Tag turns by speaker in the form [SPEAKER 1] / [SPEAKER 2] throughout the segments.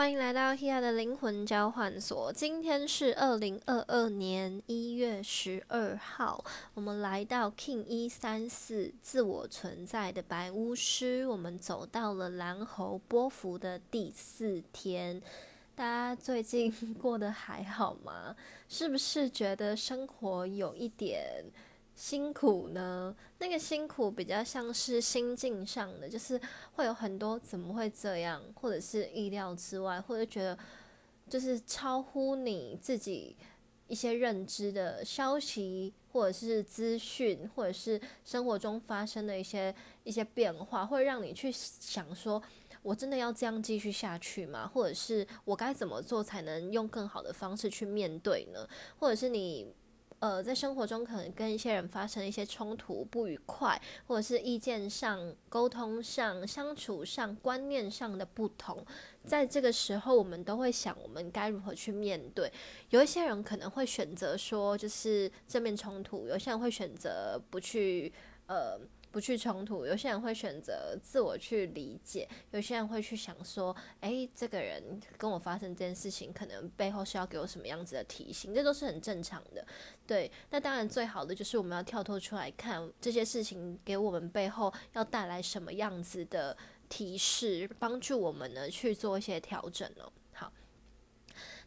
[SPEAKER 1] 欢迎来到 Hia 的灵魂交换所。今天是二零二二年一月十二号，我们来到 King 一三四自我存在的白巫师，我们走到了蓝猴波幅的第四天。大家最近过得还好吗？是不是觉得生活有一点？辛苦呢？那个辛苦比较像是心境上的，就是会有很多怎么会这样，或者是意料之外，或者觉得就是超乎你自己一些认知的消息，或者是资讯，或者是生活中发生的一些一些变化，会让你去想说，我真的要这样继续下去吗？或者是我该怎么做才能用更好的方式去面对呢？或者是你？呃，在生活中可能跟一些人发生一些冲突、不愉快，或者是意见上、沟通上、相处上、观念上的不同，在这个时候，我们都会想，我们该如何去面对？有一些人可能会选择说，就是正面冲突；有些人会选择不去，呃。不去冲突，有些人会选择自我去理解，有些人会去想说，哎，这个人跟我发生这件事情，可能背后是要给我什么样子的提醒，这都是很正常的。对，那当然最好的就是我们要跳脱出来看这些事情给我们背后要带来什么样子的提示，帮助我们呢去做一些调整哦。好，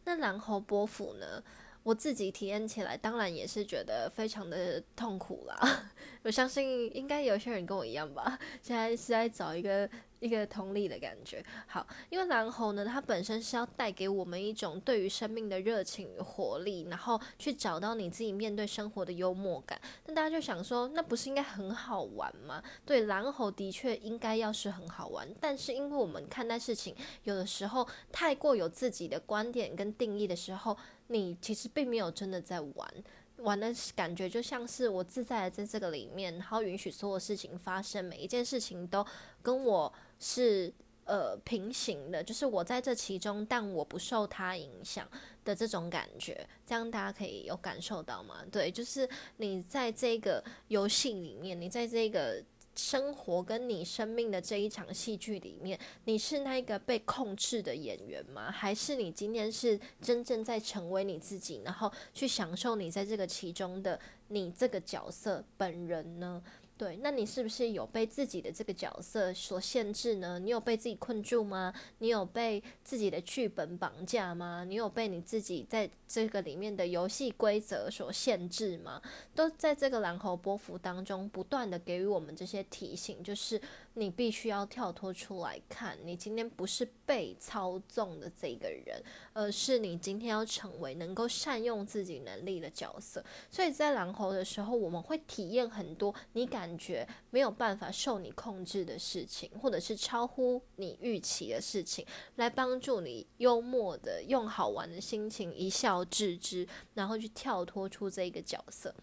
[SPEAKER 1] 那然后波幅呢？我自己体验起来，当然也是觉得非常的痛苦啦。我相信应该有些人跟我一样吧，现在是在找一个。一个同理的感觉，好，因为蓝猴呢，它本身是要带给我们一种对于生命的热情与活力，然后去找到你自己面对生活的幽默感。那大家就想说，那不是应该很好玩吗？对，蓝猴的确应该要是很好玩，但是因为我们看待事情有的时候太过有自己的观点跟定义的时候，你其实并没有真的在玩。玩的感觉就像是我自在的在这个里面，然后允许所有事情发生，每一件事情都跟我是呃平行的，就是我在这其中，但我不受它影响的这种感觉，这样大家可以有感受到吗？对，就是你在这个游戏里面，你在这个。生活跟你生命的这一场戏剧里面，你是那个被控制的演员吗？还是你今天是真正在成为你自己，然后去享受你在这个其中的你这个角色本人呢？对，那你是不是有被自己的这个角色所限制呢？你有被自己困住吗？你有被自己的剧本绑架吗？你有被你自己在这个里面的游戏规则所限制吗？都在这个蓝猴波幅当中不断的给予我们这些提醒，就是。你必须要跳脱出来看，你今天不是被操纵的这个人，而是你今天要成为能够善用自己能力的角色。所以在狼猴的时候，我们会体验很多你感觉没有办法受你控制的事情，或者是超乎你预期的事情，来帮助你幽默的用好玩的心情一笑置之，然后去跳脱出这个角色。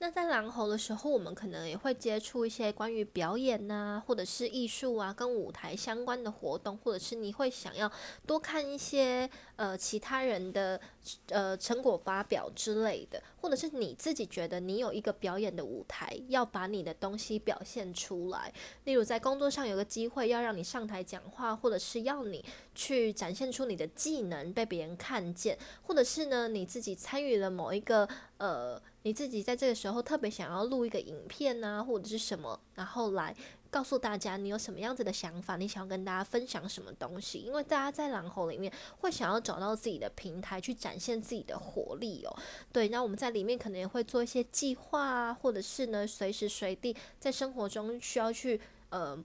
[SPEAKER 1] 那在蓝猴的时候，我们可能也会接触一些关于表演呐，或者是艺术啊，跟舞台相关的活动，或者是你会想要多看一些呃其他人的呃成果发表之类的，或者是你自己觉得你有一个表演的舞台，要把你的东西表现出来。例如在工作上有个机会要让你上台讲话，或者是要你去展现出你的技能被别人看见，或者是呢你自己参与了某一个呃。你自己在这个时候然后特别想要录一个影片啊，或者是什么，然后来告诉大家你有什么样子的想法，你想要跟大家分享什么东西？因为大家在狼吼里面会想要找到自己的平台去展现自己的活力哦。对，那我们在里面可能也会做一些计划啊，或者是呢随时随地在生活中需要去呃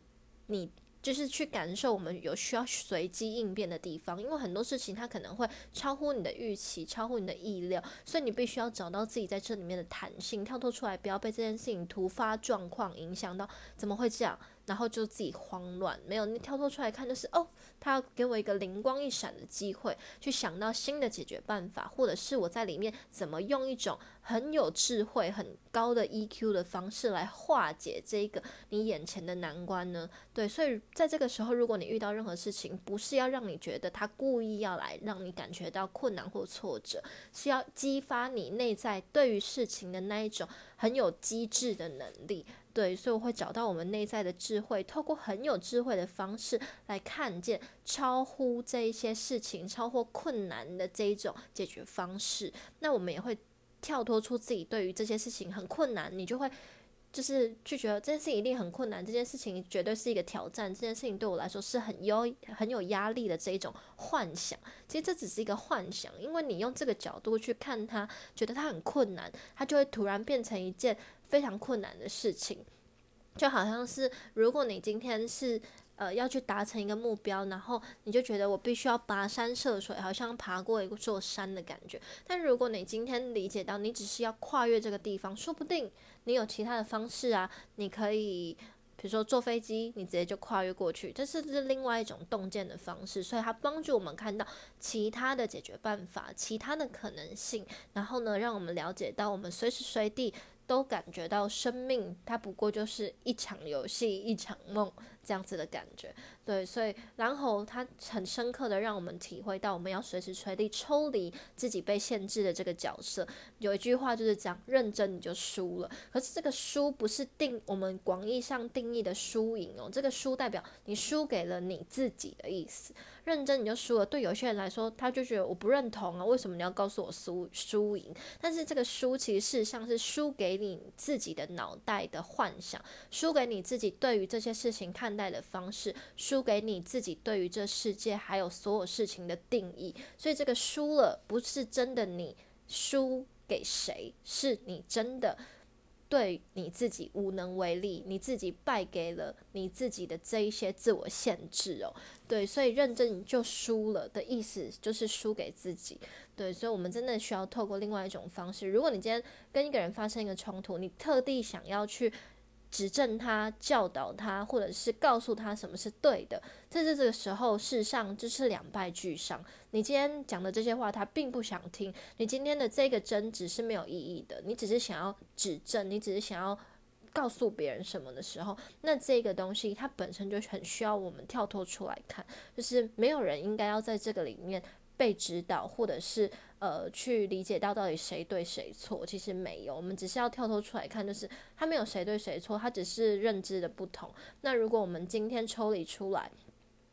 [SPEAKER 1] 你。就是去感受我们有需要随机应变的地方，因为很多事情它可能会超乎你的预期，超乎你的意料，所以你必须要找到自己在这里面的弹性，跳脱出来，不要被这件事情突发状况影响到。怎么会这样？然后就自己慌乱，没有你跳脱出来看，就是哦，他要给我一个灵光一闪的机会，去想到新的解决办法，或者是我在里面怎么用一种很有智慧、很高的 EQ 的方式来化解这个你眼前的难关呢？对，所以在这个时候，如果你遇到任何事情，不是要让你觉得他故意要来让你感觉到困难或挫折，是要激发你内在对于事情的那一种很有机智的能力。对，所以我会找到我们内在的智慧，透过很有智慧的方式来看见超乎这一些事情、超乎困难的这一种解决方式。那我们也会跳脱出自己对于这些事情很困难，你就会。就是去觉得这件事情一定很困难，这件事情绝对是一个挑战，这件事情对我来说是很有很有压力的这一种幻想。其实这只是一个幻想，因为你用这个角度去看它，觉得它很困难，它就会突然变成一件非常困难的事情。就好像是如果你今天是。呃，要去达成一个目标，然后你就觉得我必须要跋山涉水，好像爬过一座山的感觉。但如果你今天理解到，你只是要跨越这个地方，说不定你有其他的方式啊，你可以，比如说坐飞机，你直接就跨越过去，这是是另外一种洞见的方式。所以它帮助我们看到其他的解决办法，其他的可能性，然后呢，让我们了解到我们随时随地。都感觉到生命，它不过就是一场游戏，一场梦这样子的感觉。对，所以然后它很深刻的让我们体会到，我们要随时随地抽离自己被限制的这个角色。有一句话就是讲，认真你就输了。可是这个输不是定我们广义上定义的输赢哦，这个输代表你输给了你自己的意思。认真你就输了，对有些人来说，他就觉得我不认同啊，为什么你要告诉我输输赢？但是这个输其实事实上是输给你自己的脑袋的幻想，输给你自己对于这些事情看待的方式，输给你自己对于这世界还有所有事情的定义。所以这个输了不是真的你输给谁，是你真的。对你自己无能为力，你自己败给了你自己的这一些自我限制哦。对，所以认真你就输了的意思就是输给自己。对，所以我们真的需要透过另外一种方式。如果你今天跟一个人发生一个冲突，你特地想要去。指正他、教导他，或者是告诉他什么是对的，在这个时候，事实上就是两败俱伤。你今天讲的这些话，他并不想听。你今天的这个争执是没有意义的。你只是想要指正，你只是想要告诉别人什么的时候，那这个东西它本身就很需要我们跳脱出来看，就是没有人应该要在这个里面。被指导，或者是呃去理解到到底谁对谁错，其实没有，我们只是要跳脱出来看，就是他没有谁对谁错，他只是认知的不同。那如果我们今天抽离出来，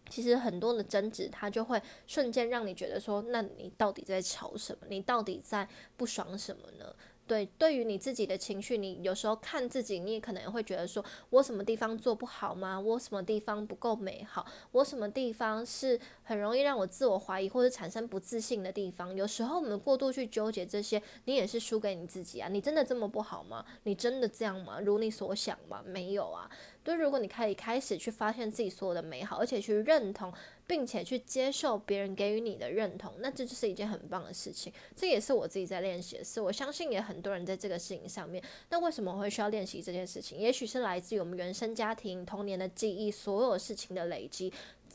[SPEAKER 1] 其实很多的争执，它就会瞬间让你觉得说，那你到底在吵什么？你到底在不爽什么呢？对，对于你自己的情绪，你有时候看自己，你也可能会觉得说，我什么地方做不好吗？我什么地方不够美好？我什么地方是很容易让我自我怀疑或者产生不自信的地方？有时候我们过度去纠结这些，你也是输给你自己啊！你真的这么不好吗？你真的这样吗？如你所想吗？没有啊。就是，如果你可以开始去发现自己所有的美好，而且去认同。并且去接受别人给予你的认同，那这就是一件很棒的事情。这也是我自己在练习的事。我相信也很多人在这个事情上面。那为什么会需要练习这件事情？也许是来自于我们原生家庭、童年的记忆，所有事情的累积。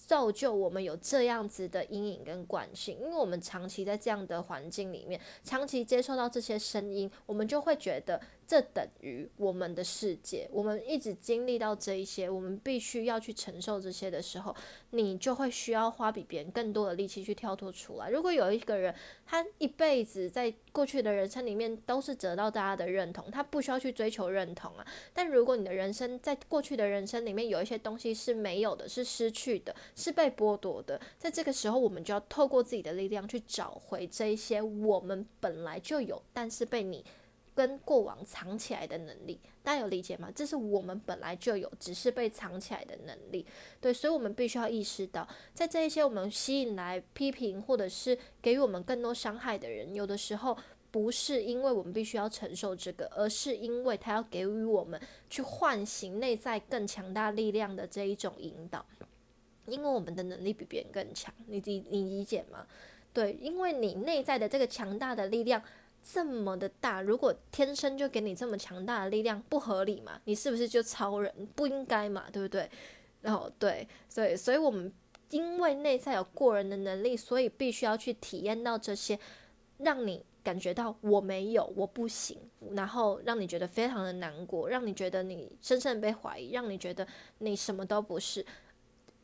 [SPEAKER 1] 造就我们有这样子的阴影跟惯性，因为我们长期在这样的环境里面，长期接受到这些声音，我们就会觉得这等于我们的世界。我们一直经历到这一些，我们必须要去承受这些的时候，你就会需要花比别人更多的力气去跳脱出来。如果有一个人，他一辈子在过去的人生里面都是得到大家的认同，他不需要去追求认同啊。但如果你的人生在过去的人生里面有一些东西是没有的，是失去的。是被剥夺的，在这个时候，我们就要透过自己的力量去找回这一些我们本来就有，但是被你跟过往藏起来的能力。大家有理解吗？这是我们本来就有，只是被藏起来的能力。对，所以我们必须要意识到，在这一些我们吸引来批评或者是给予我们更多伤害的人，有的时候不是因为我们必须要承受这个，而是因为他要给予我们去唤醒内在更强大力量的这一种引导。因为我们的能力比别人更强，你你你理解吗？对，因为你内在的这个强大的力量这么的大，如果天生就给你这么强大的力量，不合理嘛？你是不是就超人？不应该嘛？对不对？然后对，所以所以我们因为内在有过人的能力，所以必须要去体验到这些，让你感觉到我没有，我不行，然后让你觉得非常的难过，让你觉得你深深的被怀疑，让你觉得你什么都不是。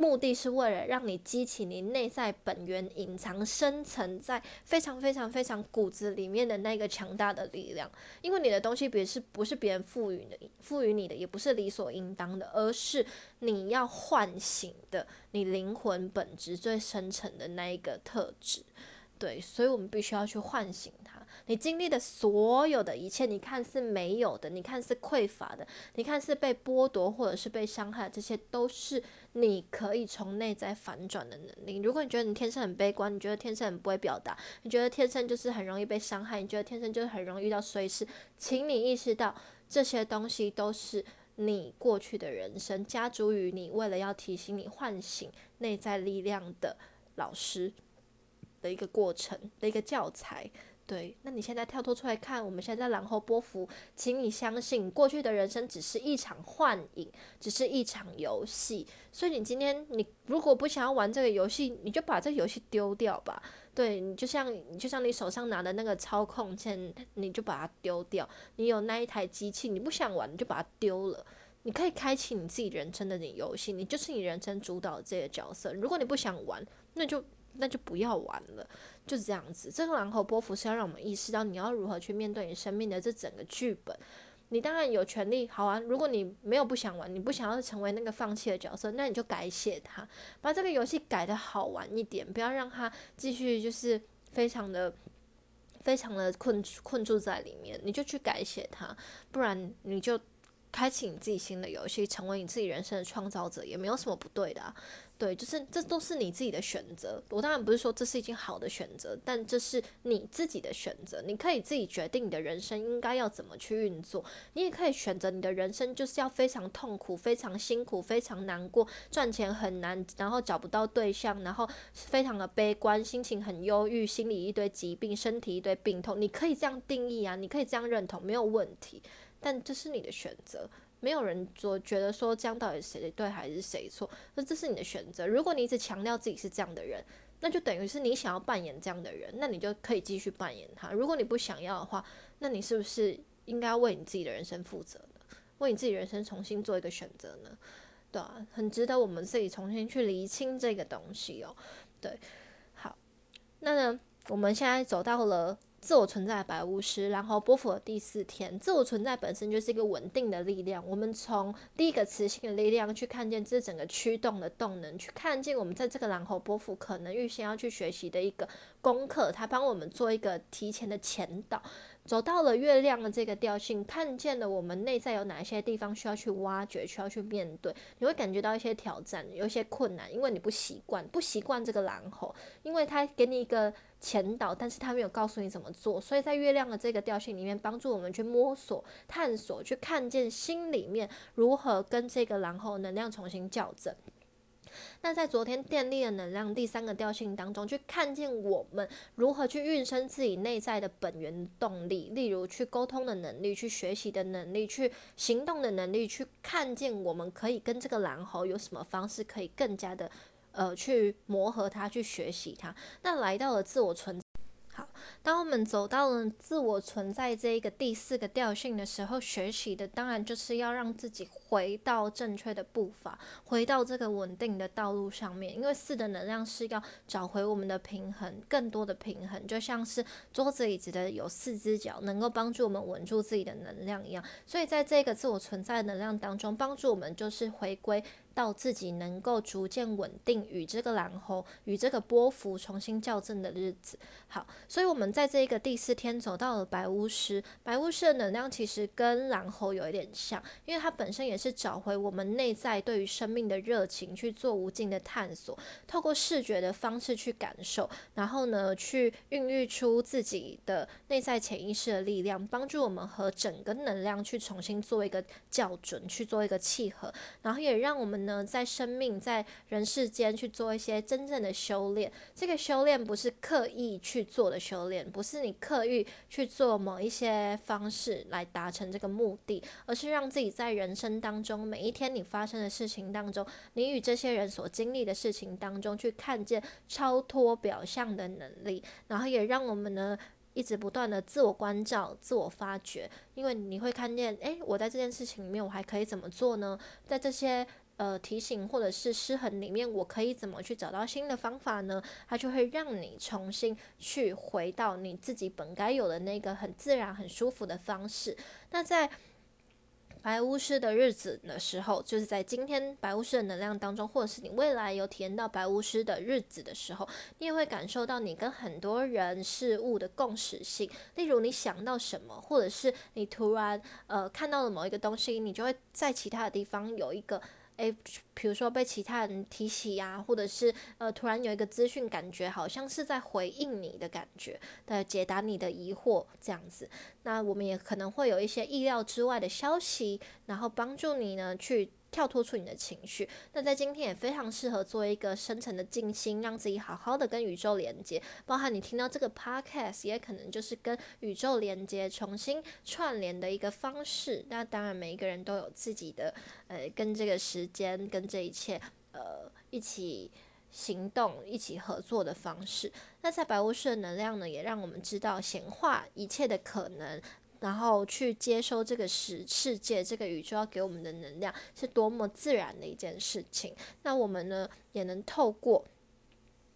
[SPEAKER 1] 目的是为了让你激起你内在本源隐藏深层在非常非常非常骨子里面的那个强大的力量。因为你的东西别是不是别人赋予的，赋予你的也不是理所应当的，而是你要唤醒的你灵魂本质最深层的那一个特质。对，所以我们必须要去唤醒。你经历的所有的一切，你看似没有的，你看似匮乏的，你看似被剥夺或者是被伤害，这些都是你可以从内在反转的能力。如果你觉得你天生很悲观，你觉得天生很不会表达，你觉得天生就是很容易被伤害，你觉得天生就是很容易遇到衰事，请你意识到这些东西都是你过去的人生加诸于你，为了要提醒你唤醒内在力量的老师。的一个过程的一个教材，对。那你现在跳脱出来看，我们现在然后波幅，请你相信，过去的人生只是一场幻影，只是一场游戏。所以你今天你如果不想要玩这个游戏，你就把这个游戏丢掉吧。对你就像你就像你手上拿的那个操控键，你就把它丢掉。你有那一台机器，你不想玩，你就把它丢了。你可以开启你自己人生的你游戏，你就是你人生主导这个角色。如果你不想玩，那就。那就不要玩了，就是这样子。这个狼和波幅是要让我们意识到你要如何去面对你生命的这整个剧本。你当然有权利好玩，如果你没有不想玩，你不想要成为那个放弃的角色，那你就改写它，把这个游戏改的好玩一点，不要让它继续就是非常的、非常的困困住在里面。你就去改写它，不然你就开启你自己新的游戏，成为你自己人生的创造者，也没有什么不对的。对，就是这都是你自己的选择。我当然不是说这是一件好的选择，但这是你自己的选择。你可以自己决定你的人生应该要怎么去运作。你也可以选择你的人生就是要非常痛苦、非常辛苦、非常难过，赚钱很难，然后找不到对象，然后非常的悲观，心情很忧郁，心里一堆疾病，身体一堆病痛。你可以这样定义啊，你可以这样认同，没有问题。但这是你的选择。没有人说觉得说这样到底谁对还是谁错，那这是你的选择。如果你一直强调自己是这样的人，那就等于是你想要扮演这样的人，那你就可以继续扮演他。如果你不想要的话，那你是不是应该为你自己的人生负责呢？为你自己人生重新做一个选择呢？对啊，很值得我们自己重新去厘清这个东西哦。对，好，那呢，我们现在走到了。自我存在的白巫师，然后波伏的第四天，自我存在本身就是一个稳定的力量。我们从第一个磁性的力量去看见这整个驱动的动能，去看见我们在这个然后波伏可能预先要去学习的一个功课，它帮我们做一个提前的前导。走到了月亮的这个调性，看见了我们内在有哪些地方需要去挖掘，需要去面对。你会感觉到一些挑战，有一些困难，因为你不习惯，不习惯这个蓝猴，因为它给你一个前导，但是他没有告诉你怎么做。所以在月亮的这个调性里面，帮助我们去摸索、探索，去看见心里面如何跟这个蓝猴能量重新校正。那在昨天电力的能量第三个调性当中，去看见我们如何去运生自己内在的本源动力，例如去沟通的能力、去学习的能力、去行动的能力，去看见我们可以跟这个蓝猴有什么方式可以更加的呃去磨合它、去学习它。那来到了自我存。好，当我们走到了自我存在这一个第四个调性的时候，学习的当然就是要让自己回到正确的步伐，回到这个稳定的道路上面。因为四的能量是要找回我们的平衡，更多的平衡，就像是桌子椅子的有四只脚，能够帮助我们稳住自己的能量一样。所以在这个自我存在能量当中，帮助我们就是回归。到自己能够逐渐稳定，与这个蓝猴与这个波幅重新校正的日子。好，所以我们在这个第四天走到了白巫师。白巫师的能量其实跟蓝猴有一点像，因为它本身也是找回我们内在对于生命的热情，去做无尽的探索，透过视觉的方式去感受，然后呢，去孕育出自己的内在潜意识的力量，帮助我们和整个能量去重新做一个校准，去做一个契合，然后也让我们。呢，在生命在人世间去做一些真正的修炼，这个修炼不是刻意去做的修炼，不是你刻意去做某一些方式来达成这个目的，而是让自己在人生当当中每一天你发生的事情当中，你与这些人所经历的事情当中，去看见超脱表象的能力，然后也让我们呢一直不断的自我关照、自我发掘，因为你会看见，诶，我在这件事情里面我还可以怎么做呢？在这些。呃提醒或者是失衡里面，我可以怎么去找到新的方法呢？它就会让你重新去回到你自己本该有的那个很自然、很舒服的方式。那在白巫师的日子的时候，就是在今天白巫师的能量当中，或者是你未来有体验到白巫师的日子的时候，你也会感受到你跟很多人事物的共识性。例如你想到什么，或者是你突然呃看到了某一个东西，你就会在其他的地方有一个。诶，比如说被其他人提起呀，或者是呃突然有一个资讯，感觉好像是在回应你的感觉，的解答你的疑惑这样子。那我们也可能会有一些意料之外的消息，然后帮助你呢去。跳脱出你的情绪，那在今天也非常适合做一个深层的静心，让自己好好的跟宇宙连接。包含你听到这个 podcast，也可能就是跟宇宙连接、重新串联的一个方式。那当然，每一个人都有自己的呃，跟这个时间、跟这一切呃一起行动、一起合作的方式。那在白巫师的能量呢，也让我们知道显化一切的可能。然后去接收这个世世界，这个宇宙要给我们的能量是多么自然的一件事情。那我们呢，也能透过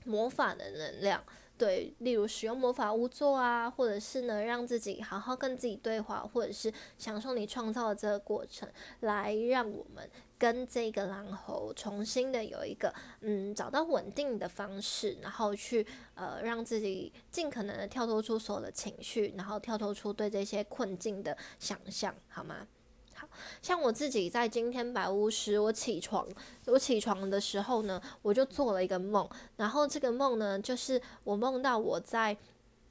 [SPEAKER 1] 魔法的能量，对，例如使用魔法巫咒啊，或者是呢，让自己好好跟自己对话，或者是享受你创造的这个过程，来让我们。跟这个狼猴重新的有一个嗯找到稳定的方式，然后去呃让自己尽可能的跳脱出所有的情绪，然后跳脱出对这些困境的想象，好吗？好像我自己在今天白巫师，我起床我起床的时候呢，我就做了一个梦，然后这个梦呢，就是我梦到我在。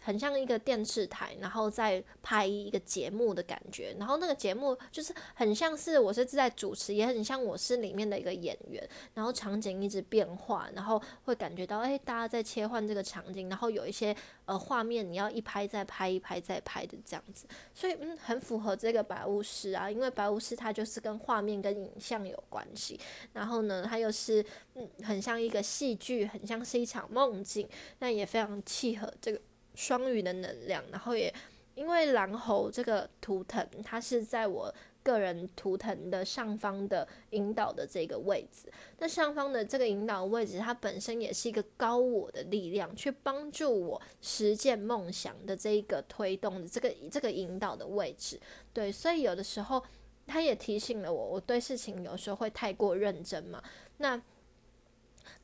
[SPEAKER 1] 很像一个电视台，然后再拍一个节目的感觉，然后那个节目就是很像是我是在主持，也很像我是里面的一个演员，然后场景一直变化，然后会感觉到哎，大家在切换这个场景，然后有一些呃画面你要一拍再拍，一拍再拍的这样子，所以嗯，很符合这个白巫师啊，因为白巫师它就是跟画面跟影像有关系，然后呢，它又是嗯，很像一个戏剧，很像是一场梦境，那也非常契合这个。双鱼的能量，然后也因为狼猴这个图腾，它是在我个人图腾的上方的引导的这个位置。那上方的这个引导位置，它本身也是一个高我的力量，去帮助我实现梦想的这一个推动的这个这个引导的位置。对，所以有的时候，它也提醒了我，我对事情有时候会太过认真嘛。那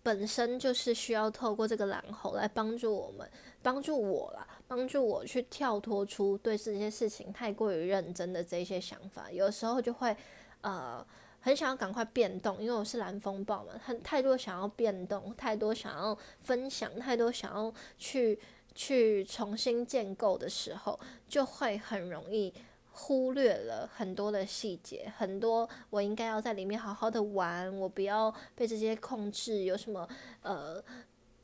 [SPEAKER 1] 本身就是需要透过这个蓝猴来帮助我们。帮助我啦，帮助我去跳脱出对这些事情太过于认真的这些想法。有时候就会，呃，很想要赶快变动，因为我是蓝风暴嘛，很太多想要变动，太多想要分享，太多想要去去重新建构的时候，就会很容易忽略了很多的细节，很多我应该要在里面好好的玩，我不要被这些控制，有什么呃。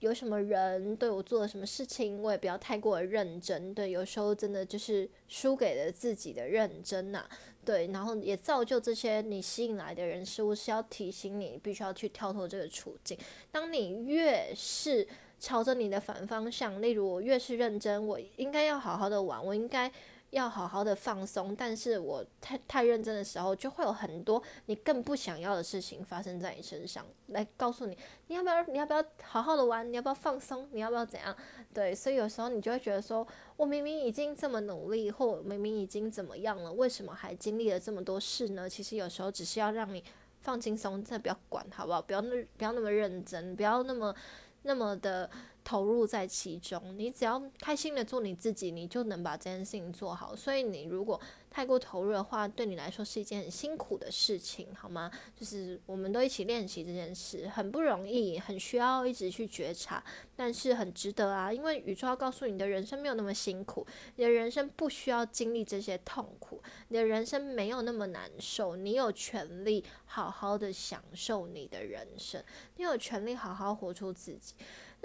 [SPEAKER 1] 有什么人对我做了什么事情，我也不要太过认真。对，有时候真的就是输给了自己的认真呐。对，然后也造就这些你吸引来的人事物，是要提醒你必须要去跳脱这个处境。当你越是朝着你的反方向，例如我越是认真，我应该要好好的玩，我应该。要好好的放松，但是我太太认真的时候，就会有很多你更不想要的事情发生在你身上，来告诉你你要不要你要不要好好的玩，你要不要放松，你要不要怎样？对，所以有时候你就会觉得说，我明明已经这么努力，或我明明已经怎么样了，为什么还经历了这么多事呢？其实有时候只是要让你放轻松，再不要管，好不好？不要那不要那么认真，不要那么那么的。投入在其中，你只要开心的做你自己，你就能把这件事情做好。所以你如果太过投入的话，对你来说是一件很辛苦的事情，好吗？就是我们都一起练习这件事，很不容易，很需要一直去觉察，但是很值得啊！因为宇宙要告诉你的人生没有那么辛苦，你的人生不需要经历这些痛苦，你的人生没有那么难受，你有权利好好的享受你的人生，你有权利好好活出自己。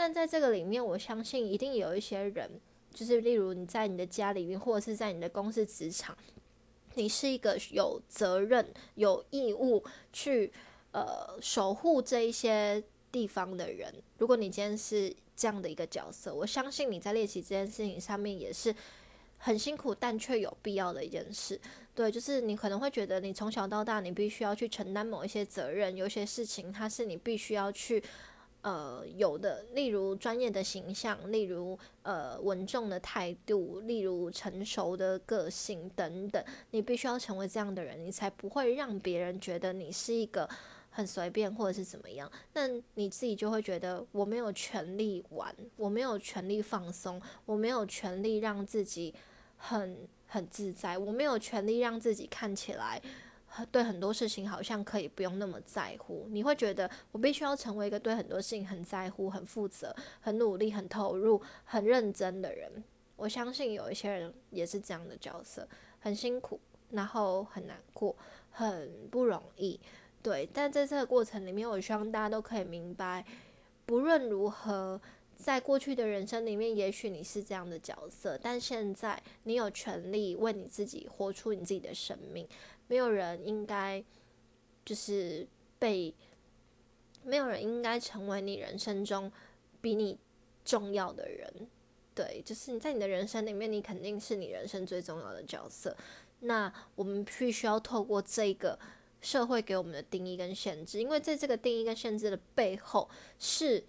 [SPEAKER 1] 但在这个里面，我相信一定有一些人，就是例如你在你的家里面，或者是在你的公司职场，你是一个有责任、有义务去呃守护这一些地方的人。如果你今天是这样的一个角色，我相信你在练习这件事情上面也是很辛苦但却有必要的一件事。对，就是你可能会觉得你从小到大你必须要去承担某一些责任，有些事情它是你必须要去。呃，有的，例如专业的形象，例如呃稳重的态度，例如成熟的个性等等，你必须要成为这样的人，你才不会让别人觉得你是一个很随便或者是怎么样。那你自己就会觉得我没有权利玩，我没有权利放松，我没有权利让自己很很自在，我没有权利让自己看起来。对很多事情好像可以不用那么在乎，你会觉得我必须要成为一个对很多事情很在乎、很负责、很努力、很投入、很认真的人。我相信有一些人也是这样的角色，很辛苦，然后很难过，很不容易。对，但在这个过程里面，我希望大家都可以明白，不论如何，在过去的人生里面，也许你是这样的角色，但现在你有权利为你自己活出你自己的生命。没有人应该就是被，没有人应该成为你人生中比你重要的人。对，就是你在你的人生里面，你肯定是你人生最重要的角色。那我们必须要透过这个社会给我们的定义跟限制，因为在这个定义跟限制的背后是。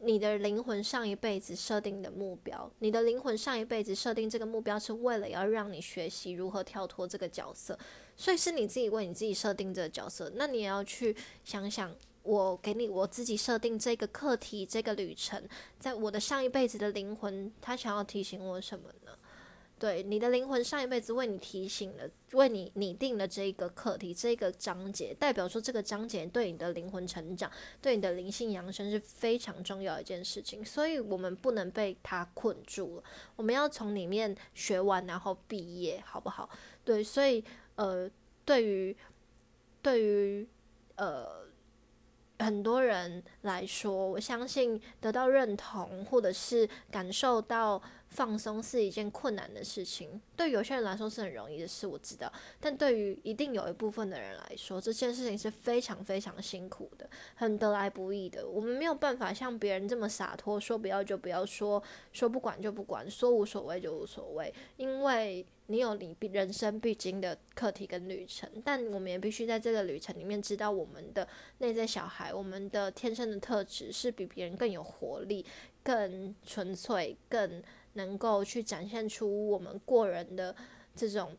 [SPEAKER 1] 你的灵魂上一辈子设定的目标，你的灵魂上一辈子设定这个目标是为了要让你学习如何跳脱这个角色，所以是你自己为你自己设定这个角色，那你也要去想想，我给你我自己设定这个课题，这个旅程，在我的上一辈子的灵魂，他想要提醒我什么呢？对你的灵魂上一辈子为你提醒了，为你拟定了这个课题，这个章节，代表说这个章节对你的灵魂成长，对你的灵性扬升是非常重要一件事情，所以我们不能被它困住了，我们要从里面学完，然后毕业，好不好？对，所以呃，对于对于呃很多人来说，我相信得到认同，或者是感受到。放松是一件困难的事情，对有些人来说是很容易的事，我知道。但对于一定有一部分的人来说，这件事情是非常非常辛苦的，很得来不易的。我们没有办法像别人这么洒脱，说不要就不要说，说不管就不管，说无所谓就无所谓。因为你有你必人生必经的课题跟旅程，但我们也必须在这个旅程里面知道，我们的内在小孩，我们的天生的特质是比别人更有活力、更纯粹、更。能够去展现出我们过人的这种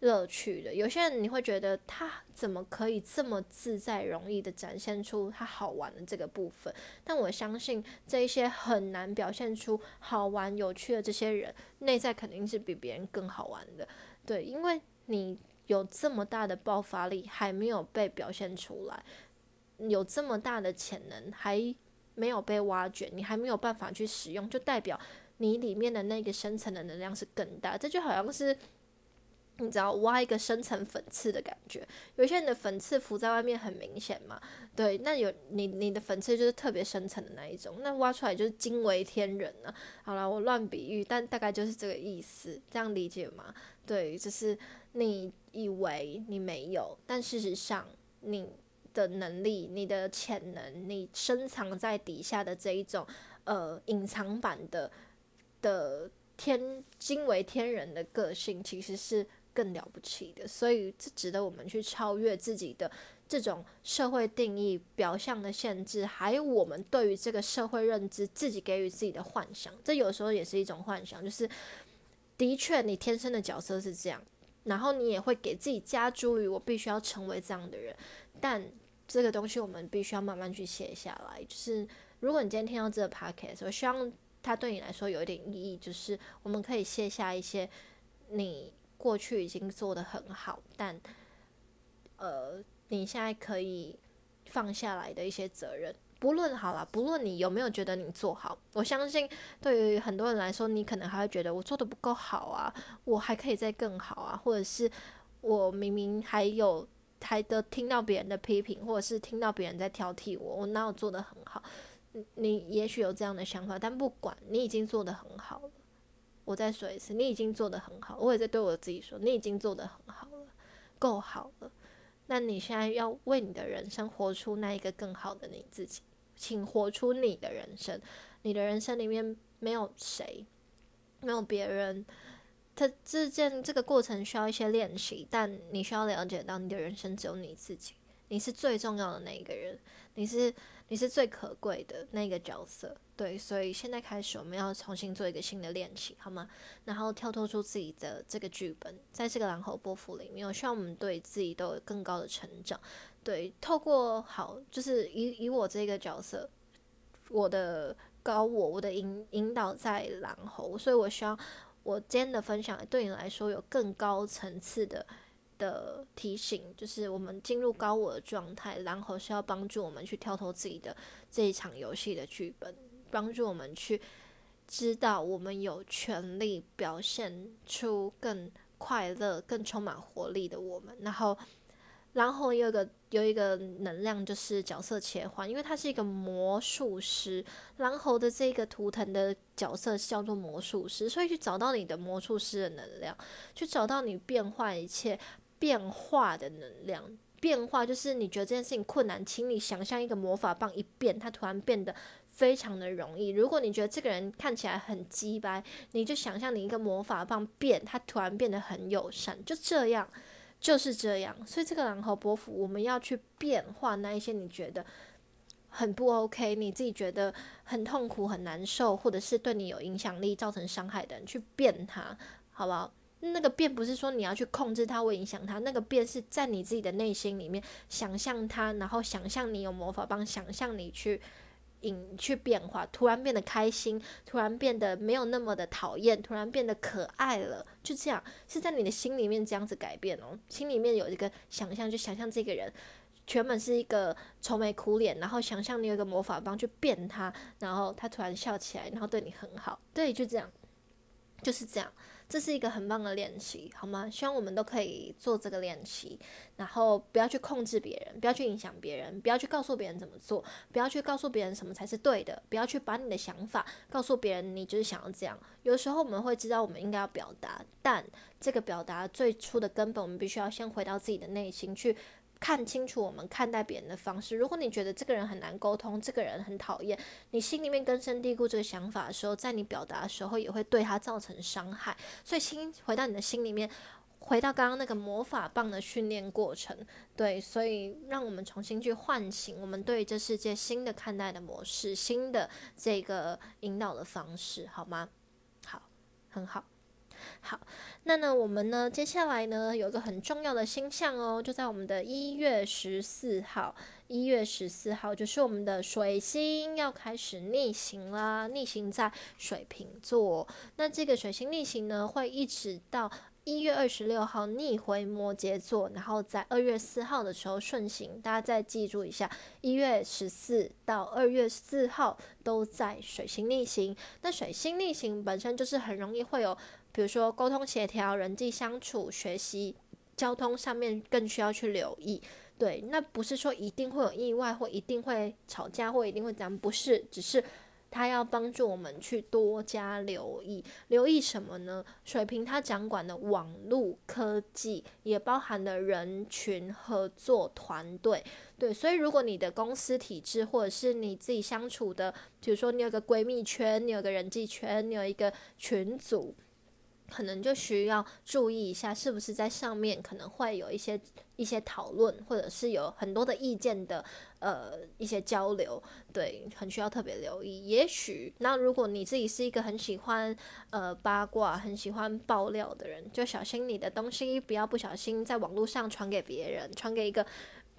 [SPEAKER 1] 乐趣的，有些人你会觉得他怎么可以这么自在、容易的展现出他好玩的这个部分？但我相信这一些很难表现出好玩、有趣的这些人，内在肯定是比别人更好玩的。对，因为你有这么大的爆发力还没有被表现出来，有这么大的潜能还没有被挖掘，你还没有办法去使用，就代表。你里面的那个深层的能量是更大，这就好像是你知道挖一个深层粉刺的感觉。有些人的粉刺浮在外面很明显嘛，对，那有你你的粉刺就是特别深层的那一种，那挖出来就是惊为天人啊。好了，我乱比喻，但大概就是这个意思，这样理解吗？对，就是你以为你没有，但事实上你的能力、你的潜能、你深藏在底下的这一种呃隐藏版的。的天惊为天人的个性其实是更了不起的，所以这值得我们去超越自己的这种社会定义、表象的限制，还有我们对于这个社会认知自己给予自己的幻想。这有时候也是一种幻想，就是的确你天生的角色是这样，然后你也会给自己加诸于我必须要成为这样的人。但这个东西我们必须要慢慢去写下来。就是如果你今天听到这个 podcast，我希望。它对你来说有一点意义，就是我们可以卸下一些你过去已经做的很好，但呃，你现在可以放下来的一些责任。不论好了，不论你有没有觉得你做好，我相信对于很多人来说，你可能还会觉得我做的不够好啊，我还可以再更好啊，或者是我明明还有还得听到别人的批评，或者是听到别人在挑剔我，我哪有做的很好？你也许有这样的想法，但不管你已经做得很好了。我再说一次，你已经做得很好。我也在对我自己说，你已经做得很好了，够好了。那你现在要为你的人生活出那一个更好的你自己，请活出你的人生。你的人生里面没有谁，没有别人，它这件这个过程需要一些练习，但你需要了解到，你的人生只有你自己，你是最重要的那一个人，你是你是最可贵的那个角色。对，所以现在开始，我们要重新做一个新的练习，好吗？然后跳脱出自己的这个剧本，在这个蓝猴波幅里面，我希望我们对自己都有更高的成长。对，透过好，就是以以我这个角色，我的高我，我的引引导在蓝猴，所以我希望我今天的分享对你来说有更高层次的的提醒，就是我们进入高我的状态，蓝猴是要帮助我们去跳脱自己的这一场游戏的剧本。帮助我们去知道，我们有权利表现出更快乐、更充满活力的我们。然后，然后有个有一个能量，就是角色切换，因为它是一个魔术师。狼猴的这个图腾的角色叫做魔术师，所以去找到你的魔术师的能量，去找到你变换一切变化的能量。变化就是你觉得这件事情困难，请你想象一个魔法棒一变，它突然变得。非常的容易。如果你觉得这个人看起来很鸡掰，你就想象你一个魔法棒变，他突然变得很友善，就这样，就是这样。所以这个狼和伯父，我们要去变化那一些你觉得很不 OK，你自己觉得很痛苦、很难受，或者是对你有影响力、造成伤害的人，去变他，好不好？那个变不是说你要去控制他或影响他，那个变是在你自己的内心里面想象他，然后想象你有魔法棒，想象你去。引去变化，突然变得开心，突然变得没有那么的讨厌，突然变得可爱了，就这样是在你的心里面这样子改变哦。心里面有一个想象，就想象这个人原本是一个愁眉苦脸，然后想象你有一个魔法棒去变他，然后他突然笑起来，然后对你很好，对，就这样，就是这样。这是一个很棒的练习，好吗？希望我们都可以做这个练习，然后不要去控制别人，不要去影响别人，不要去告诉别人怎么做，不要去告诉别人什么才是对的，不要去把你的想法告诉别人，你就是想要这样。有时候我们会知道我们应该要表达，但这个表达最初的根本，我们必须要先回到自己的内心去。看清楚我们看待别人的方式。如果你觉得这个人很难沟通，这个人很讨厌，你心里面根深蒂固这个想法的时候，在你表达的时候也会对他造成伤害。所以心回到你的心里面，回到刚刚那个魔法棒的训练过程，对，所以让我们重新去唤醒我们对这世界新的看待的模式，新的这个引导的方式，好吗？好，很好。好，那呢，我们呢，接下来呢，有个很重要的星象哦，就在我们的一月十四号，一月十四号就是我们的水星要开始逆行啦，逆行在水瓶座。那这个水星逆行呢，会一直到一月二十六号逆回摩羯座，然后在二月四号的时候顺行。大家再记住一下，一月十四到二月四号都在水星逆行。那水星逆行本身就是很容易会有。比如说沟通协调、人际相处、学习、交通上面更需要去留意。对，那不是说一定会有意外，或一定会吵架，或一定会怎样，不是，只是他要帮助我们去多加留意。留意什么呢？水平他掌管的网络科技，也包含了人群合作团队。对，所以如果你的公司体制，或者是你自己相处的，比如说你有个闺蜜圈，你有个人际圈，你有一个群组。可能就需要注意一下，是不是在上面可能会有一些一些讨论，或者是有很多的意见的呃一些交流，对，很需要特别留意。也许那如果你自己是一个很喜欢呃八卦、很喜欢爆料的人，就小心你的东西不要不小心在网络上传给别人，传给一个。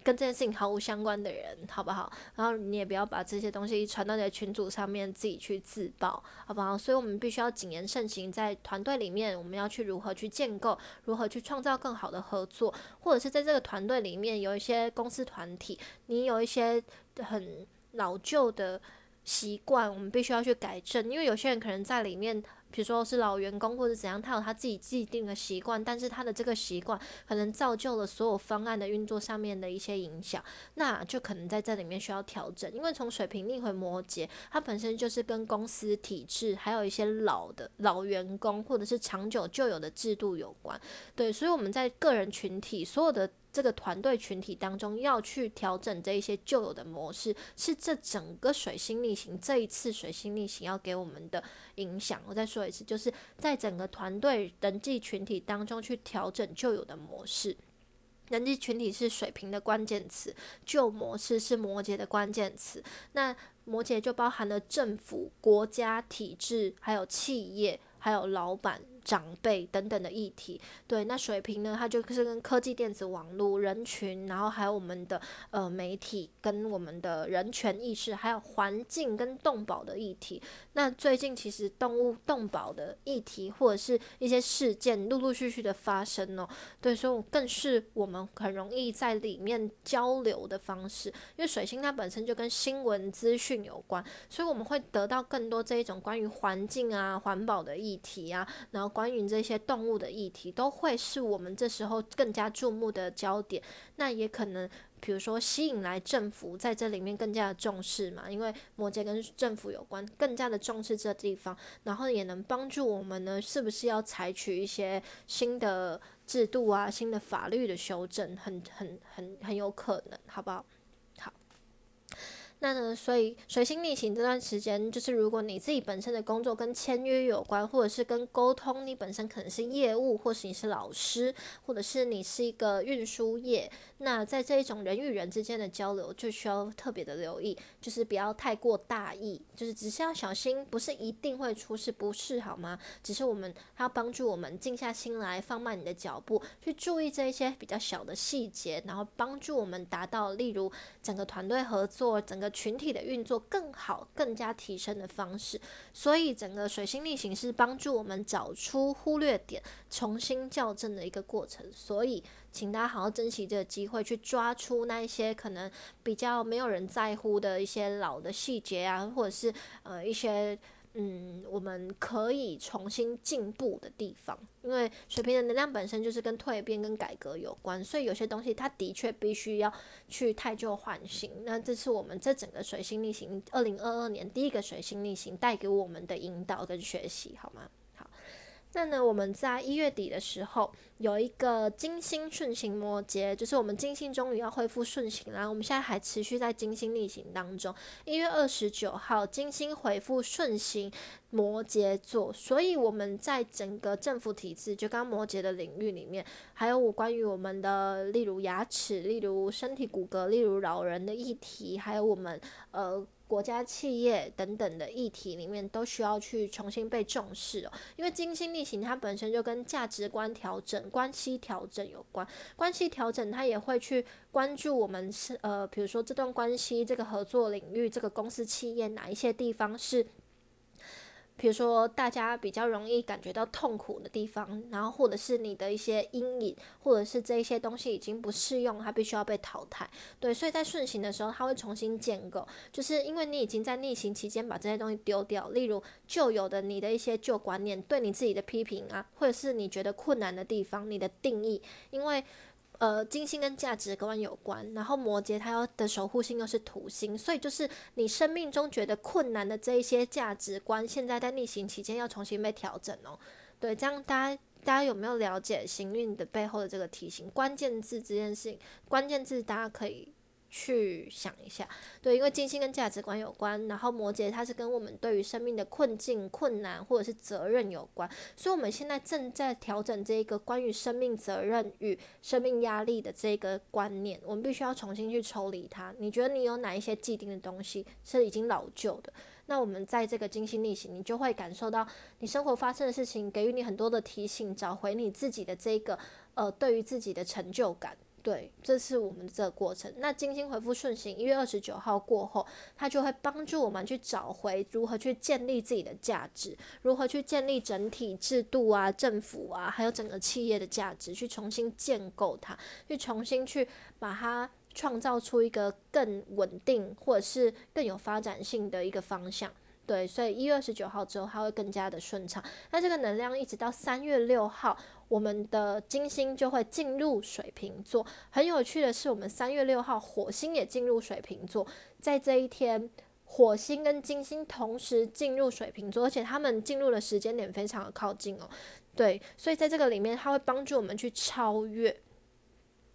[SPEAKER 1] 跟这件事情毫无相关的人，好不好？然后你也不要把这些东西传到你的群组上面，自己去自爆，好不好？所以我们必须要谨言慎行，在团队里面，我们要去如何去建构，如何去创造更好的合作，或者是在这个团队里面有一些公司团体，你有一些很老旧的习惯，我们必须要去改正，因为有些人可能在里面。比如说是老员工或者怎样，他有他自己既定的习惯，但是他的这个习惯可能造就了所有方案的运作上面的一些影响，那就可能在这里面需要调整。因为从水平逆回摩羯，它本身就是跟公司体制，还有一些老的老员工或者是长久旧有的制度有关。对，所以我们在个人群体所有的这个团队群体当中要去调整这一些旧有的模式，是这整个水星逆行这一次水星逆行要给我们的影响。我再说一次，就是在整个团队人际群体当中去调整旧有的模式。人际群体是水平的关键词，旧模式是摩羯的关键词。那摩羯就包含了政府、国家、体制，还有企业，还有老板。长辈等等的议题，对，那水平呢？它就是跟科技、电子、网络、人群，然后还有我们的呃媒体，跟我们的人权意识，还有环境跟动保的议题。那最近其实动物动保的议题或者是一些事件陆陆续续的发生哦，对，所以更是我们很容易在里面交流的方式。因为水星它本身就跟新闻资讯有关，所以我们会得到更多这一种关于环境啊、环保的议题啊，然后。关于这些动物的议题，都会是我们这时候更加注目的焦点。那也可能，比如说吸引来政府在这里面更加的重视嘛，因为摩羯跟政府有关，更加的重视这地方，然后也能帮助我们呢，是不是要采取一些新的制度啊、新的法律的修正，很很很很有可能，好不好？那呢？所以随心逆行这段时间，就是如果你自己本身的工作跟签约有关，或者是跟沟通，你本身可能是业务，或是你是老师，或者是你是一个运输业，那在这一种人与人之间的交流，就需要特别的留意，就是不要太过大意，就是只是要小心，不是一定会出事，不是好吗？只是我们要帮助我们静下心来，放慢你的脚步，去注意这一些比较小的细节，然后帮助我们达到，例如整个团队合作，整个。群体的运作更好、更加提升的方式，所以整个水星逆行是帮助我们找出忽略点、重新校正的一个过程。所以，请大家好好珍惜这个机会，去抓出那一些可能比较没有人在乎的一些老的细节啊，或者是呃一些。嗯，我们可以重新进步的地方，因为水瓶的能量本身就是跟蜕变、跟改革有关，所以有些东西它的确必须要去太旧换新。那这是我们这整个水星逆行，二零二二年第一个水星逆行带给我们的引导跟学习，好吗？那呢，我们在一月底的时候有一个金星顺行摩羯，就是我们金星终于要恢复顺行啦。我们现在还持续在金星逆行当中。一月二十九号，金星回复顺行摩羯座，所以我们在整个政府体制，就刚摩羯的领域里面，还有我关于我们的，例如牙齿，例如身体骨骼，例如老人的议题，还有我们呃。国家、企业等等的议题里面，都需要去重新被重视哦。因为精心逆行，它本身就跟价值观调整、关系调整有关。关系调整，它也会去关注我们是呃，比如说这段关系、这个合作领域、这个公司、企业哪一些地方是。比如说，大家比较容易感觉到痛苦的地方，然后或者是你的一些阴影，或者是这一些东西已经不适用，它必须要被淘汰。对，所以在顺行的时候，它会重新建构，就是因为你已经在逆行期间把这些东西丢掉，例如旧有的你的一些旧观念，对你自己的批评啊，或者是你觉得困难的地方，你的定义，因为。呃，金星跟价值观有关，然后摩羯它要的守护星又是土星，所以就是你生命中觉得困难的这一些价值观，现在在逆行期间要重新被调整哦。对，这样大家大家有没有了解行运的背后的这个题型？关键字这件事情，关键字大家可以。去想一下，对，因为金星跟价值观有关，然后摩羯它是跟我们对于生命的困境、困难或者是责任有关，所以我们现在正在调整这一个关于生命责任与生命压力的这个观念，我们必须要重新去抽离它。你觉得你有哪一些既定的东西是已经老旧的？那我们在这个金星逆行，你就会感受到你生活发生的事情给予你很多的提醒，找回你自己的这个呃对于自己的成就感。对，这是我们这个过程。那金星回复顺行，一月二十九号过后，它就会帮助我们去找回如何去建立自己的价值，如何去建立整体制度啊、政府啊，还有整个企业的价值，去重新建构它，去重新去把它创造出一个更稳定或者是更有发展性的一个方向。对，所以一月二十九号之后，它会更加的顺畅。那这个能量一直到三月六号。我们的金星就会进入水瓶座。很有趣的是，我们三月六号火星也进入水瓶座。在这一天，火星跟金星同时进入水瓶座，而且他们进入的时间点非常的靠近哦。对，所以在这个里面，它会帮助我们去超越。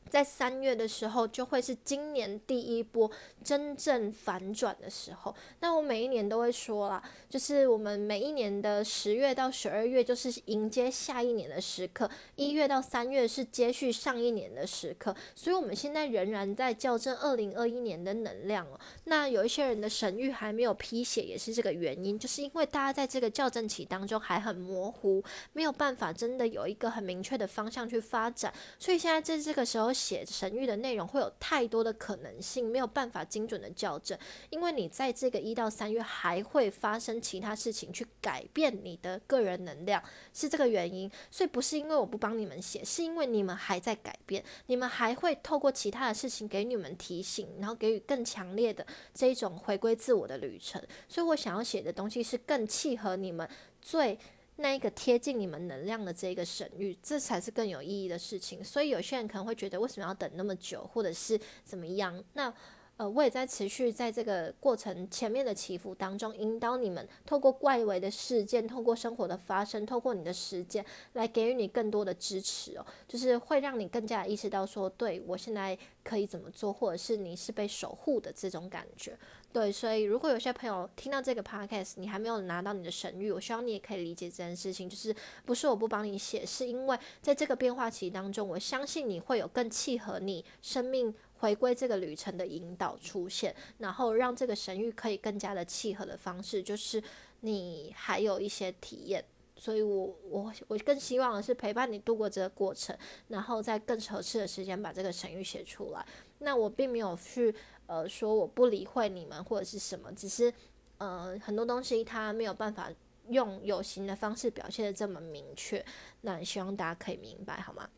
[SPEAKER 1] 在三月的时候，就会是今年第一波真正反转的时候。那我每一年都会说啦，就是我们每一年的十月到十二月，就是迎接下一年的时刻；一月到三月是接续上一年的时刻。所以，我们现在仍然在校正二零二一年的能量哦。那有一些人的神谕还没有批写，也是这个原因，就是因为大家在这个校正期当中还很模糊，没有办法真的有一个很明确的方向去发展。所以现在在这个时候。写神谕的内容会有太多的可能性，没有办法精准的校正，因为你在这个一到三月还会发生其他事情去改变你的个人能量，是这个原因。所以不是因为我不帮你们写，是因为你们还在改变，你们还会透过其他的事情给你们提醒，然后给予更强烈的这一种回归自我的旅程。所以我想要写的东西是更契合你们最。那一个贴近你们能量的这个神域，这才是更有意义的事情。所以有些人可能会觉得，为什么要等那么久，或者是怎么样？那呃，我也在持续在这个过程前面的起伏当中，引导你们透过外围的事件，透过生活的发生，透过你的时间，来给予你更多的支持哦，就是会让你更加意识到说，对我现在可以怎么做，或者是你是被守护的这种感觉。对，所以如果有些朋友听到这个 podcast，你还没有拿到你的神谕，我希望你也可以理解这件事情，就是不是我不帮你写，是因为在这个变化期当中，我相信你会有更契合你生命回归这个旅程的引导出现，然后让这个神谕可以更加的契合的方式，就是你还有一些体验，所以我我我更希望的是陪伴你度过这个过程，然后在更合适的时间把这个神谕写出来。那我并没有去。呃，说我不理会你们或者是什么，只是呃很多东西它没有办法用有形的方式表现的这么明确，那希望大家可以明白好吗？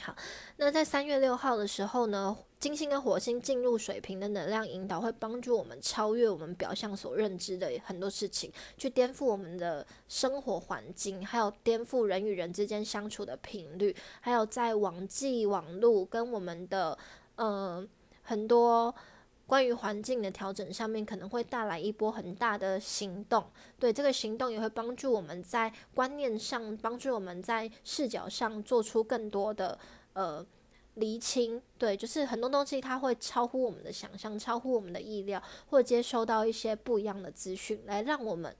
[SPEAKER 1] 好，那在三月六号的时候呢，金星跟火星进入水平的能量引导，会帮助我们超越我们表象所认知的很多事情，去颠覆我们的生活环境，还有颠覆人与人之间相处的频率，还有在网际网络跟我们的嗯很多。关于环境的调整上面，可能会带来一波很大的行动。对这个行动，也会帮助我们在观念上，帮助我们在视角上做出更多的呃厘清。对，就是很多东西它会超乎我们的想象，超乎我们的意料，或接收到一些不一样的资讯，来让我们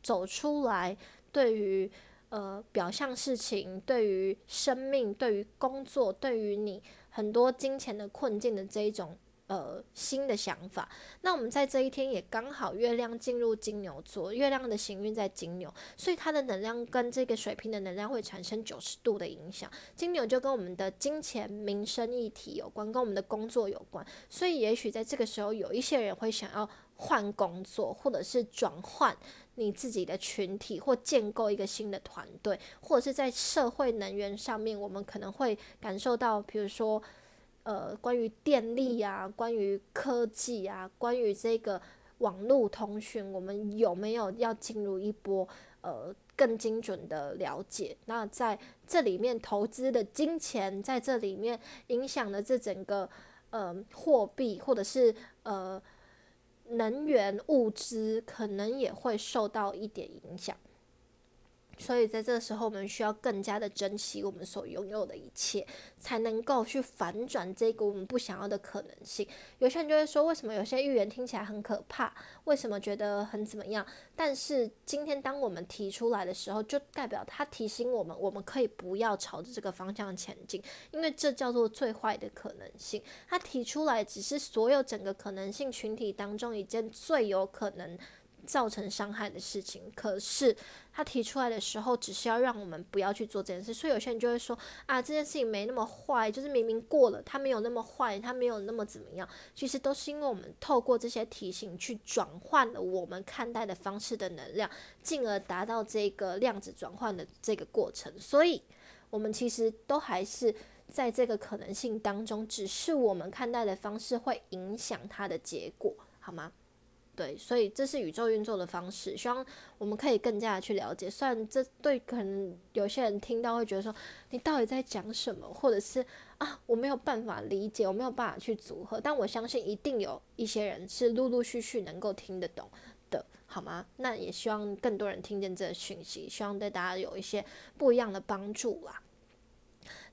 [SPEAKER 1] 走出来。对于呃表象事情，对于生命，对于工作，对于你很多金钱的困境的这一种。呃，新的想法。那我们在这一天也刚好月亮进入金牛座，月亮的行运在金牛，所以它的能量跟这个水瓶的能量会产生九十度的影响。金牛就跟我们的金钱、民生议题有关，跟我们的工作有关。所以也许在这个时候，有一些人会想要换工作，或者是转换你自己的群体，或建构一个新的团队，或者是在社会能源上面，我们可能会感受到，比如说。呃，关于电力啊，关于科技啊，关于这个网络通讯，我们有没有要进入一波呃更精准的了解？那在这里面投资的金钱，在这里面影响的这整个呃货币或者是呃能源物资，可能也会受到一点影响。所以在这个时候，我们需要更加的珍惜我们所拥有的一切，才能够去反转这个我们不想要的可能性。有些人就会说，为什么有些预言听起来很可怕？为什么觉得很怎么样？但是今天当我们提出来的时候，就代表他提醒我们，我们可以不要朝着这个方向前进，因为这叫做最坏的可能性。他提出来只是所有整个可能性群体当中一件最有可能。造成伤害的事情，可是他提出来的时候，只是要让我们不要去做这件事。所以有些人就会说啊，这件事情没那么坏，就是明明过了，他没有那么坏，他没有那么怎么样。其实都是因为我们透过这些提醒，去转换了我们看待的方式的能量，进而达到这个量子转换的这个过程。所以，我们其实都还是在这个可能性当中，只是我们看待的方式会影响它的结果，好吗？对，所以这是宇宙运作的方式，希望我们可以更加的去了解。虽然这对可能有些人听到会觉得说，你到底在讲什么，或者是啊，我没有办法理解，我没有办法去组合。但我相信一定有一些人是陆陆续续能够听得懂的，好吗？那也希望更多人听见这个讯息，希望对大家有一些不一样的帮助啦。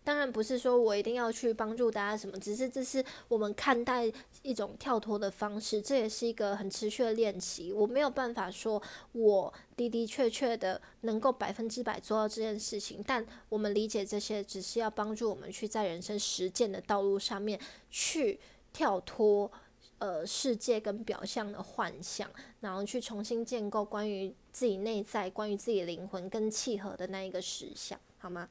[SPEAKER 1] 当然不是说我一定要去帮助大家什么，只是这是我们看待一种跳脱的方式，这也是一个很持续的练习。我没有办法说我的的确确的能够百分之百做到这件事情，但我们理解这些只是要帮助我们去在人生实践的道路上面去跳脱。呃，世界跟表象的幻象，然后去重新建构关于自己内在、关于自己灵魂更契合的那一个实相，好吗？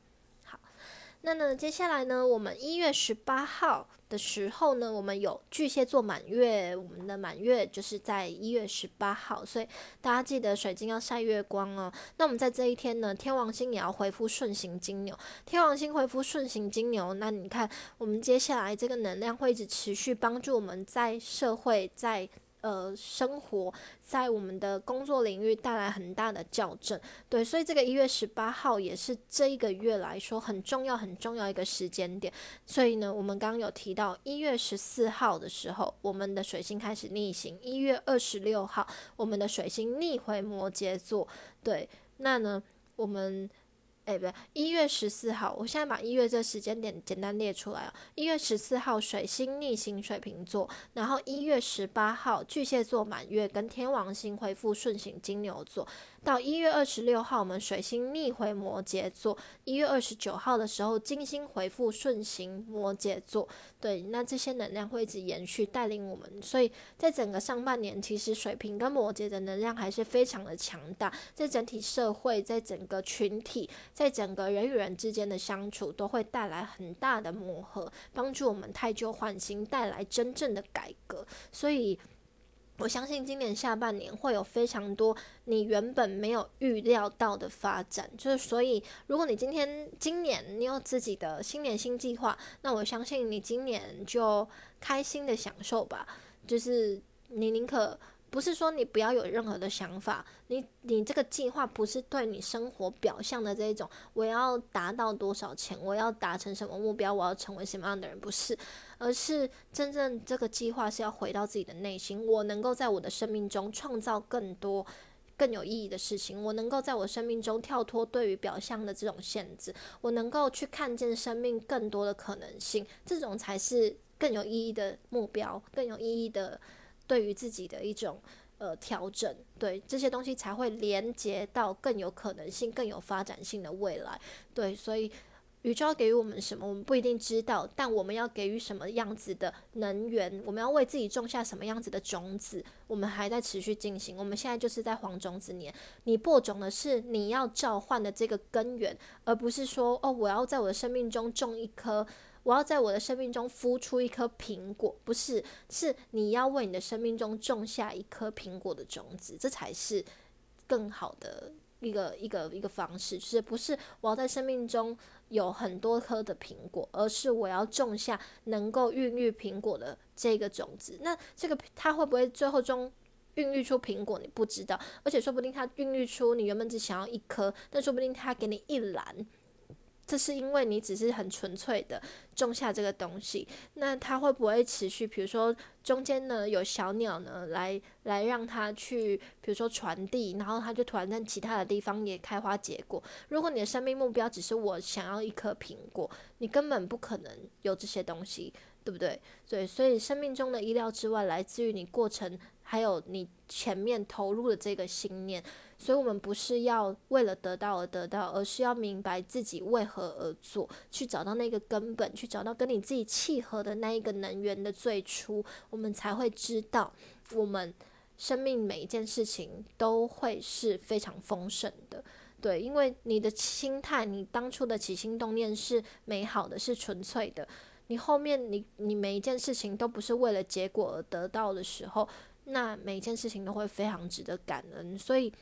[SPEAKER 1] 那呢，接下来呢，我们一月十八号的时候呢，我们有巨蟹座满月，我们的满月就是在一月十八号，所以大家记得水晶要晒月光哦。那我们在这一天呢，天王星也要回复顺行金牛，天王星回复顺行金牛，那你看我们接下来这个能量会一直持续帮助我们在社会在。呃，生活在我们的工作领域带来很大的校正，对，所以这个一月十八号也是这一个月来说很重要、很重要一个时间点。所以呢，我们刚刚有提到一月十四号的时候，我们的水星开始逆行；一月二十六号，我们的水星逆回摩羯座。对，那呢，我们。哎，不对，一月十四号，我现在把一月这时间点简单列出来哦。一月十四号，水星逆行水瓶座，然后一月十八号，巨蟹座满月跟天王星恢复顺行金牛座。到一月二十六号，我们水星逆回摩羯座；一月二十九号的时候，金星回复顺行摩羯座。对，那这些能量会一直延续带领我们，所以在整个上半年，其实水瓶跟摩羯的能量还是非常的强大，在整体社会，在整个群体，在整个人与人之间的相处，都会带来很大的磨合，帮助我们太旧换新，带来真正的改革。所以。我相信今年下半年会有非常多你原本没有预料到的发展，就是所以，如果你今天今年你有自己的新年新计划，那我相信你今年就开心的享受吧，就是你宁可。不是说你不要有任何的想法，你你这个计划不是对你生活表象的这一种，我要达到多少钱，我要达成什么目标，我要成为什么样的人，不是，而是真正这个计划是要回到自己的内心，我能够在我的生命中创造更多更有意义的事情，我能够在我生命中跳脱对于表象的这种限制，我能够去看见生命更多的可能性，这种才是更有意义的目标，更有意义的。对于自己的一种呃调整，对这些东西才会连接到更有可能性、更有发展性的未来。对，所以宇宙要给予我们什么，我们不一定知道，但我们要给予什么样子的能源，我们要为自己种下什么样子的种子，我们还在持续进行。我们现在就是在黄种子年，你播种的是你要召唤的这个根源，而不是说哦，我要在我的生命中种一颗。我要在我的生命中孵出一颗苹果，不是，是你要为你的生命中种下一颗苹果的种子，这才是更好的一个一个一个方式。就是不是我要在生命中有很多颗的苹果，而是我要种下能够孕育苹果的这个种子。那这个它会不会最后中孕育出苹果？你不知道，而且说不定它孕育出你原本只想要一颗，但说不定它给你一篮。这是因为你只是很纯粹的种下这个东西，那它会不会持续？比如说中间呢有小鸟呢来来让它去，比如说传递，然后它就突然在其他的地方也开花结果。如果你的生命目标只是我想要一颗苹果，你根本不可能有这些东西，对不对？对，所以生命中的意料之外来自于你过程，还有你前面投入的这个信念。所以，我们不是要为了得到而得到，而是要明白自己为何而做，去找到那个根本，去找到跟你自己契合的那一个能源的最初，我们才会知道，我们生命每一件事情都会是非常丰盛的。对，因为你的心态，你当初的起心动念是美好的，是纯粹的。你后面，你你每一件事情都不是为了结果而得到的时候，那每一件事情都会非常值得感恩。所以。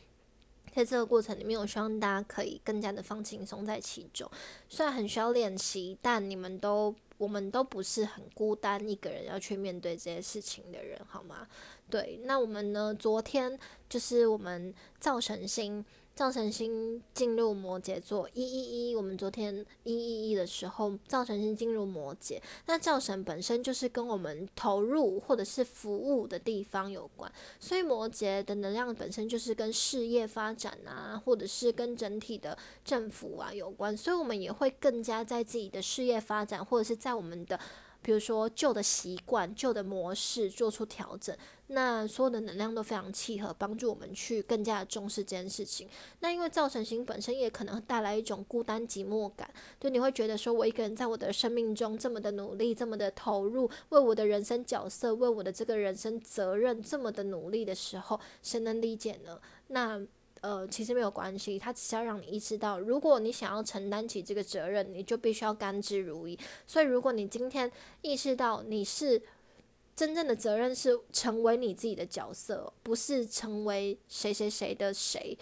[SPEAKER 1] 在这个过程里面，我希望大家可以更加的放轻松在其中。虽然很需要练习，但你们都，我们都不是很孤单一个人要去面对这些事情的人，好吗？对，那我们呢？昨天就是我们造神星造成星进入摩羯座，一一一，我们昨天一一一的时候，造成星进入摩羯，那造成本身就是跟我们投入或者是服务的地方有关，所以摩羯的能量本身就是跟事业发展啊，或者是跟整体的政府啊有关，所以我们也会更加在自己的事业发展，或者是在我们的。比如说旧的习惯、旧的模式做出调整，那所有的能量都非常契合，帮助我们去更加重视这件事情。那因为造成型本身也可能带来一种孤单寂寞感，就你会觉得说我一个人在我的生命中这么的努力、这么的投入，为我的人生角色、为我的这个人生责任这么的努力的时候，谁能理解呢？那。呃，其实没有关系，他只是要让你意识到，如果你想要承担起这个责任，你就必须要甘之如饴。所以，如果你今天意识到你是真正的责任是成为你自己的角色，不是成为谁谁谁的谁，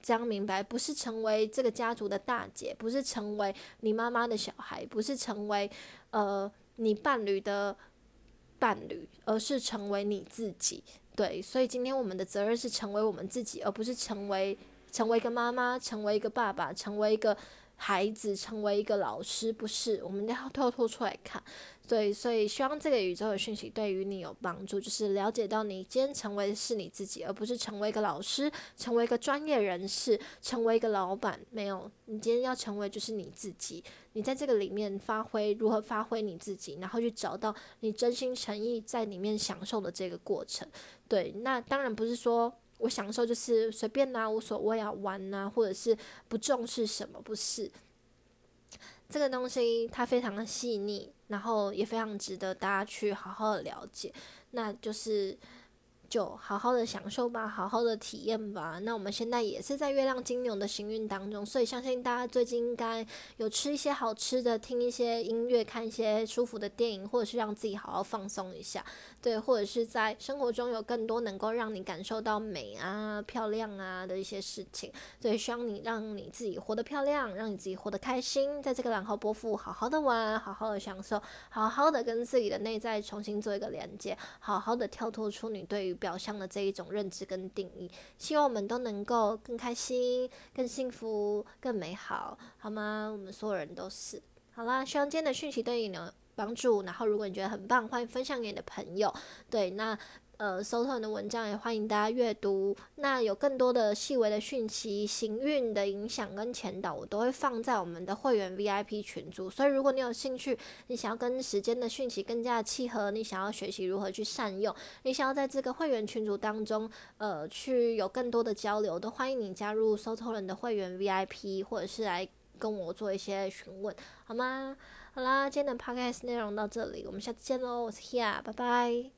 [SPEAKER 1] 这样明白？不是成为这个家族的大姐，不是成为你妈妈的小孩，不是成为呃你伴侣的伴侣，而是成为你自己。对，所以今天我们的责任是成为我们自己，而不是成为成为一个妈妈，成为一个爸爸，成为一个孩子，成为一个老师，不是，我们要跳脱出来看。对，所以希望这个宇宙的讯息对于你有帮助，就是了解到你今天成为是你自己，而不是成为一个老师，成为一个专业人士，成为一个老板。没有，你今天要成为就是你自己。你在这个里面发挥如何发挥你自己，然后去找到你真心诚意在里面享受的这个过程。对，那当然不是说我享受就是随便啦无所谓啊玩啊，或者是不重视什么，不是。这个东西它非常的细腻，然后也非常值得大家去好好的了解，那就是。就好好的享受吧，好好的体验吧。那我们现在也是在月亮金牛的行运当中，所以相信大家最近应该有吃一些好吃的，听一些音乐，看一些舒服的电影，或者是让自己好好放松一下。对，或者是在生活中有更多能够让你感受到美啊、漂亮啊的一些事情。对，希望你让你自己活得漂亮，让你自己活得开心，在这个蓝号波幅好好的玩，好好的享受，好好的跟自己的内在重新做一个连接，好好的跳脱出你对于。表象的这一种认知跟定义，希望我们都能够更开心、更幸福、更美好，好吗？我们所有人都是。好啦，希望今天的讯息对你有帮助。然后，如果你觉得很棒，欢迎分享给你的朋友。对，那。呃，搜特的文章也欢迎大家阅读。那有更多的细微的讯息、行运的影响跟前导，我都会放在我们的会员 VIP 群组。所以，如果你有兴趣，你想要跟时间的讯息更加契合，你想要学习如何去善用，你想要在这个会员群组当中，呃，去有更多的交流，都欢迎你加入搜特人的会员 VIP，或者是来跟我做一些询问，好吗？好啦，今天的 Podcast 内容到这里，我们下次见喽，我是 Hia，拜拜。